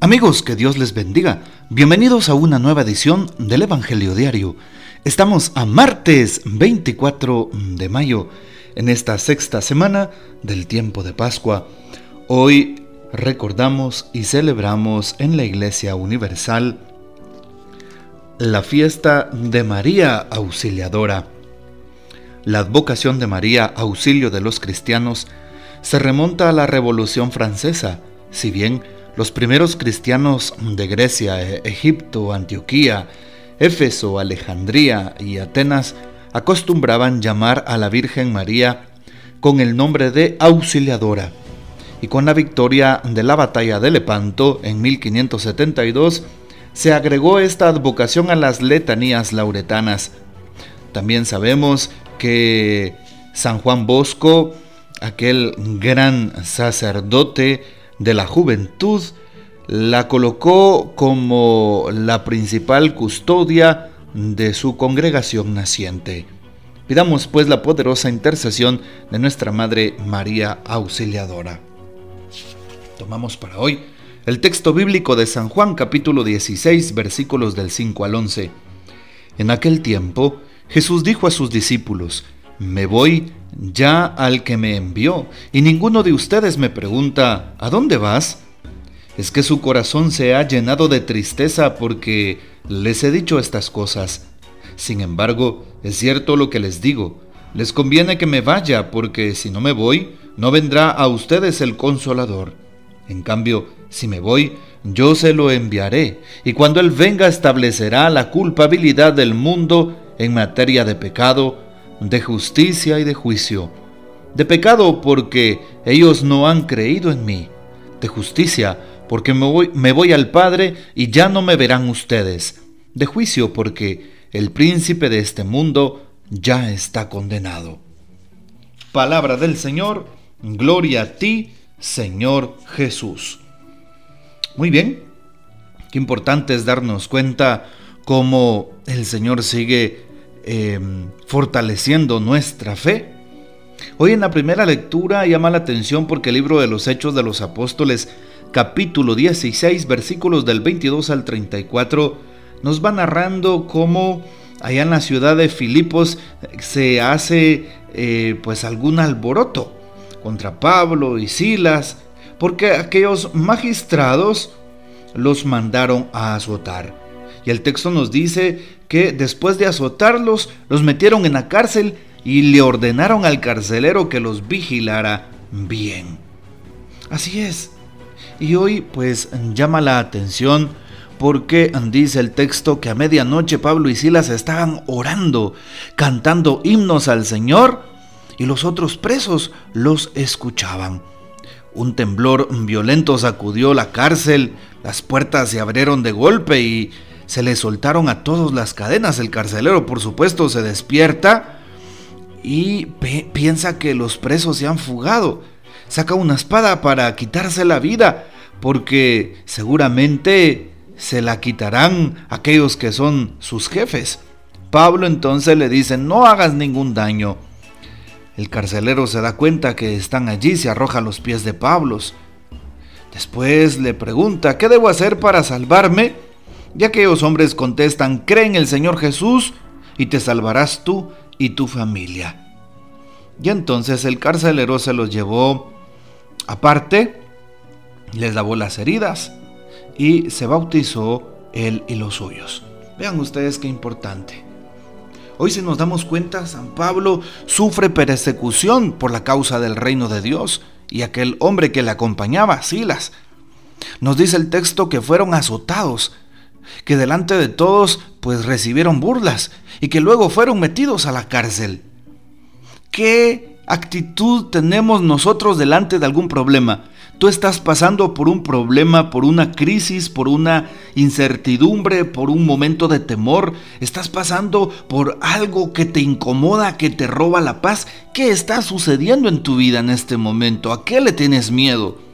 Amigos, que Dios les bendiga. Bienvenidos a una nueva edición del Evangelio Diario. Estamos a martes 24 de mayo, en esta sexta semana del tiempo de Pascua. Hoy recordamos y celebramos en la Iglesia Universal la fiesta de María Auxiliadora. La advocación de María, auxilio de los cristianos, se remonta a la Revolución Francesa, si bien los primeros cristianos de Grecia, e-, Egipto, Antioquía, Éfeso, Alejandría y Atenas acostumbraban llamar a la Virgen María con el nombre de Auxiliadora. Y con la victoria de la batalla de Lepanto en 1572, se agregó esta advocación a las letanías lauretanas. También sabemos que San Juan Bosco, aquel gran sacerdote, de la juventud, la colocó como la principal custodia de su congregación naciente. Pidamos pues la poderosa intercesión de nuestra Madre María Auxiliadora. Tomamos para hoy el texto bíblico de San Juan capítulo 16 versículos del 5 al 11. En aquel tiempo Jesús dijo a sus discípulos, Me voy ya al que me envió, y ninguno de ustedes me pregunta, ¿a dónde vas? Es que su corazón se ha llenado de tristeza porque les he dicho estas cosas. Sin embargo, es cierto lo que les digo, les conviene que me vaya, porque si no me voy, no vendrá a ustedes el consolador. En cambio, si me voy, yo se lo enviaré, y cuando Él venga establecerá la culpabilidad del mundo en materia de pecado, de justicia y de juicio. De pecado porque ellos no han creído en mí. De justicia porque me voy, me voy al Padre y ya no me verán ustedes. De juicio porque el príncipe de este mundo ya está condenado. Palabra del Señor, gloria a ti, Señor Jesús. Muy bien, qué importante es darnos cuenta cómo el Señor sigue Em, fortaleciendo nuestra fe. Hoy en la primera lectura llama la atención porque el libro de los Hechos de los Apóstoles, capítulo 16, versículos del 22 al 34, nos va narrando cómo allá en la ciudad de Filipos se hace eh, pues algún alboroto contra Pablo y Silas, porque aquellos magistrados los mandaron a azotar. Y el texto nos dice que después de azotarlos, los metieron en la cárcel y le ordenaron al carcelero que los vigilara bien. Así es. Y hoy pues llama la atención porque dice el texto que a medianoche Pablo y Silas estaban orando, cantando himnos al Señor y los otros presos los escuchaban. Un temblor violento sacudió la cárcel, las puertas se abrieron de golpe y se le soltaron a todos las cadenas. El carcelero, por supuesto, se despierta y piensa que los presos se han fugado. Saca una espada para quitarse la vida, porque seguramente se la quitarán aquellos que son sus jefes. Pablo entonces le dice, no hagas ningún daño. El carcelero se da cuenta que están allí, se arroja a los pies de Pablo. Después le pregunta, ¿qué debo hacer para salvarme? Y aquellos hombres contestan, cree en el Señor Jesús y te salvarás tú y tu familia. Y entonces el carcelero se los llevó aparte, les lavó las heridas y se bautizó él y los suyos. Vean ustedes qué importante. Hoy si nos damos cuenta, San Pablo sufre persecución por la causa del reino de Dios y aquel hombre que le acompañaba, Silas. Nos dice el texto que fueron azotados que delante de todos pues recibieron burlas y que luego fueron metidos a la cárcel. ¿Qué actitud tenemos nosotros delante de algún problema? Tú estás pasando por un problema, por una crisis, por una incertidumbre, por un momento de temor. Estás pasando por algo que te incomoda, que te roba la paz. ¿Qué está sucediendo en tu vida en este momento? ¿A qué le tienes miedo?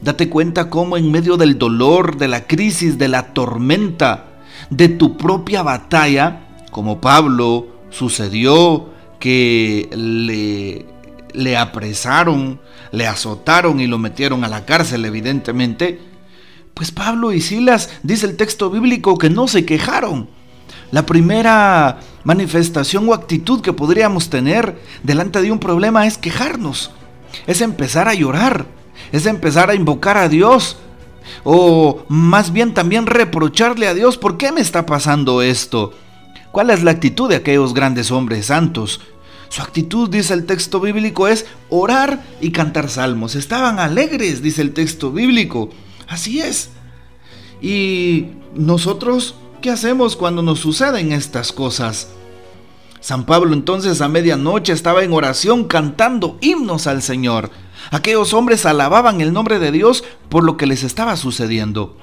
Date cuenta cómo en medio del dolor, de la crisis, de la tormenta, de tu propia batalla, como Pablo sucedió que le, le apresaron, le azotaron y lo metieron a la cárcel, evidentemente, Pues Pablo y Silas, dice el texto bíblico, que no se quejaron. La primera manifestación o actitud que podríamos tener delante de un problema es quejarnos, es empezar a llorar, es empezar a invocar a Dios, o más bien también reprocharle a Dios, ¿por qué me está pasando esto? ¿Cuál es la actitud de aquellos grandes hombres santos? Su actitud, dice el texto bíblico, es orar y cantar salmos. Estaban alegres, dice el texto bíblico. Así es. ¿Y nosotros qué hacemos cuando nos suceden estas cosas? San Pablo entonces a medianoche estaba en oración cantando himnos al Señor. Aquellos hombres alababan el nombre de Dios por lo que les estaba sucediendo.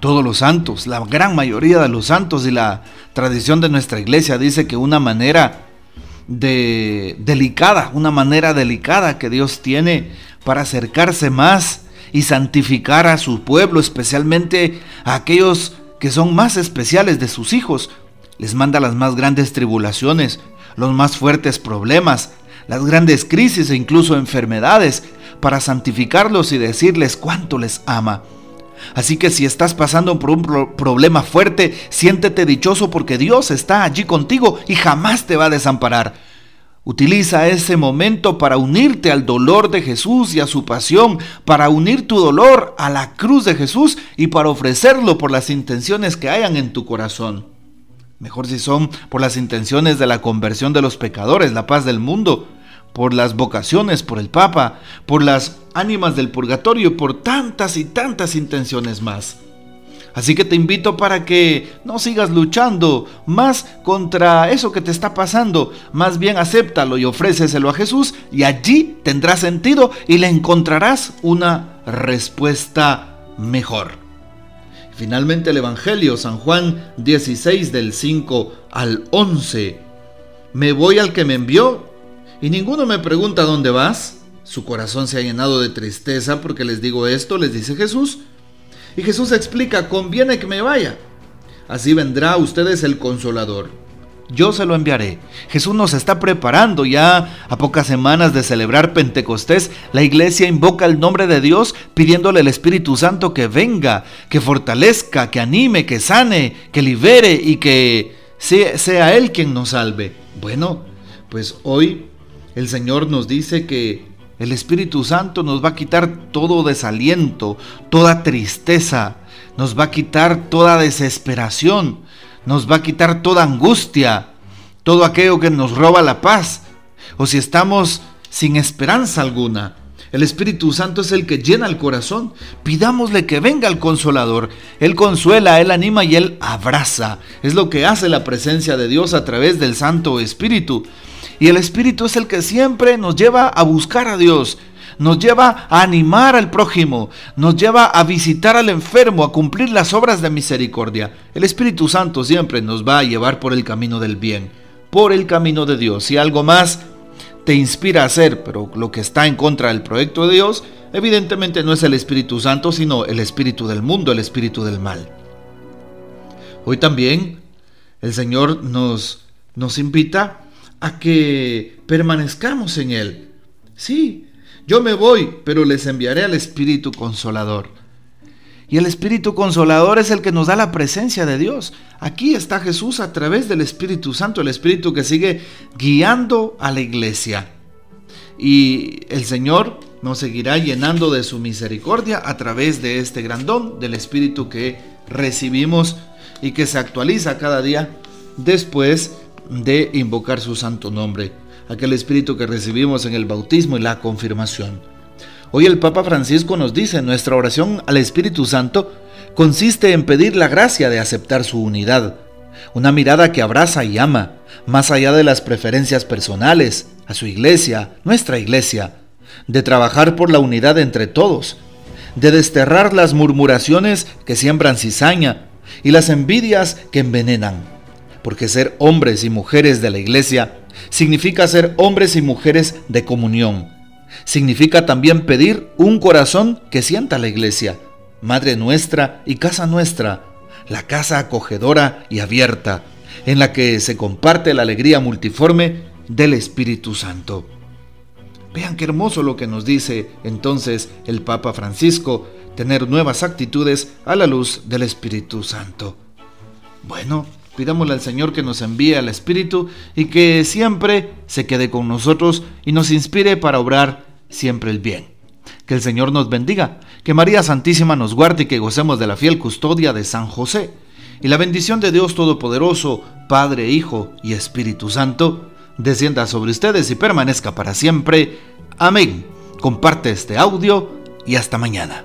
Todos los santos, la gran mayoría de los santos y la tradición de nuestra iglesia dice que una manera de delicada, una manera delicada que Dios tiene para acercarse más y santificar a su pueblo, especialmente a aquellos que son más especiales de sus hijos. Les manda las más grandes tribulaciones, los más fuertes problemas, las grandes crisis e incluso enfermedades para santificarlos y decirles cuánto les ama. Así que si estás pasando por un problema fuerte, siéntete dichoso porque Dios está allí contigo y jamás te va a desamparar. Utiliza ese momento para unirte al dolor de Jesús y a su pasión, para unir tu dolor a la cruz de Jesús y para ofrecerlo por las intenciones que hayan en tu corazón. Mejor si son por las intenciones de la conversión de los pecadores, la paz del mundo, por las vocaciones, por el Papa, por las ánimas del purgatorio, por tantas y tantas intenciones más. Así que te invito para que no sigas luchando más contra eso que te está pasando, más bien acéptalo y ofréceselo a Jesús y allí tendrá sentido y le encontrarás una respuesta mejor. Finalmente el Evangelio, San Juan 16 del 5 al 11. Me voy al que me envió y ninguno me pregunta dónde vas. Su corazón se ha llenado de tristeza porque les digo esto, les dice Jesús. Y Jesús explica, conviene que me vaya. Así vendrá a ustedes el consolador. Yo se lo enviaré. Jesús nos está preparando ya a pocas semanas de celebrar Pentecostés. La iglesia invoca el nombre de Dios pidiéndole al Espíritu Santo que venga, que fortalezca, que anime, que sane, que libere y que sea, Él quien nos salve. Bueno, pues hoy el Señor nos dice que el Espíritu Santo nos va a quitar todo desaliento, toda tristeza, nos va a quitar toda desesperación, nos va a quitar toda angustia, todo aquello que nos roba la paz, o si estamos sin esperanza alguna. El Espíritu Santo es el que llena el corazón. Pidámosle que venga el consolador. Él consuela, Él anima y Él abraza. Es lo que hace la presencia de Dios a través del Santo Espíritu. Y el Espíritu es el que siempre nos lleva a buscar a Dios, nos lleva a animar al prójimo, nos lleva a visitar al enfermo, a cumplir las obras de misericordia. El Espíritu Santo siempre nos va a llevar por el camino del bien, por el camino de Dios. Si algo más te inspira a hacer, pero lo que está en contra del proyecto de Dios, evidentemente no es el Espíritu Santo, sino el Espíritu del mundo, el Espíritu del mal. Hoy también el Señor nos, nos invita a que permanezcamos en Él. Sí, yo me voy, pero les enviaré al Espíritu Consolador. Y el Espíritu Consolador es el que nos da la presencia de Dios. Aquí está Jesús a través del Espíritu Santo, el Espíritu que sigue guiando a la iglesia. Y el Señor nos seguirá llenando de su misericordia a través de este gran don del Espíritu que recibimos y que se actualiza cada día después de invocar su santo nombre, aquel espíritu que recibimos en el bautismo y la confirmación. Hoy el Papa Francisco nos dice, nuestra oración al Espíritu Santo consiste en pedir la gracia de aceptar su unidad, una mirada que abraza y ama, más allá de las preferencias personales, a su iglesia, nuestra iglesia, de trabajar por la unidad entre todos, de desterrar las murmuraciones que siembran cizaña y las envidias que envenenan porque ser hombres y mujeres de la iglesia significa ser hombres y mujeres de comunión. Significa también pedir un corazón que sienta la iglesia, Madre nuestra y casa nuestra, la casa acogedora y abierta, en la que se comparte la alegría multiforme del Espíritu Santo. Vean qué hermoso lo que nos dice entonces el Papa Francisco, tener nuevas actitudes a la luz del Espíritu Santo. Bueno, pidámosle al Señor que nos envíe al Espíritu y que siempre se quede con nosotros y nos inspire para obrar siempre el bien. Que el Señor nos bendiga, que María Santísima nos guarde y que gocemos de la fiel custodia de San José. Y la bendición de Dios Todopoderoso, Padre, Hijo y Espíritu Santo, descienda sobre ustedes y permanezca para siempre. Amén. Comparte este audio y hasta mañana.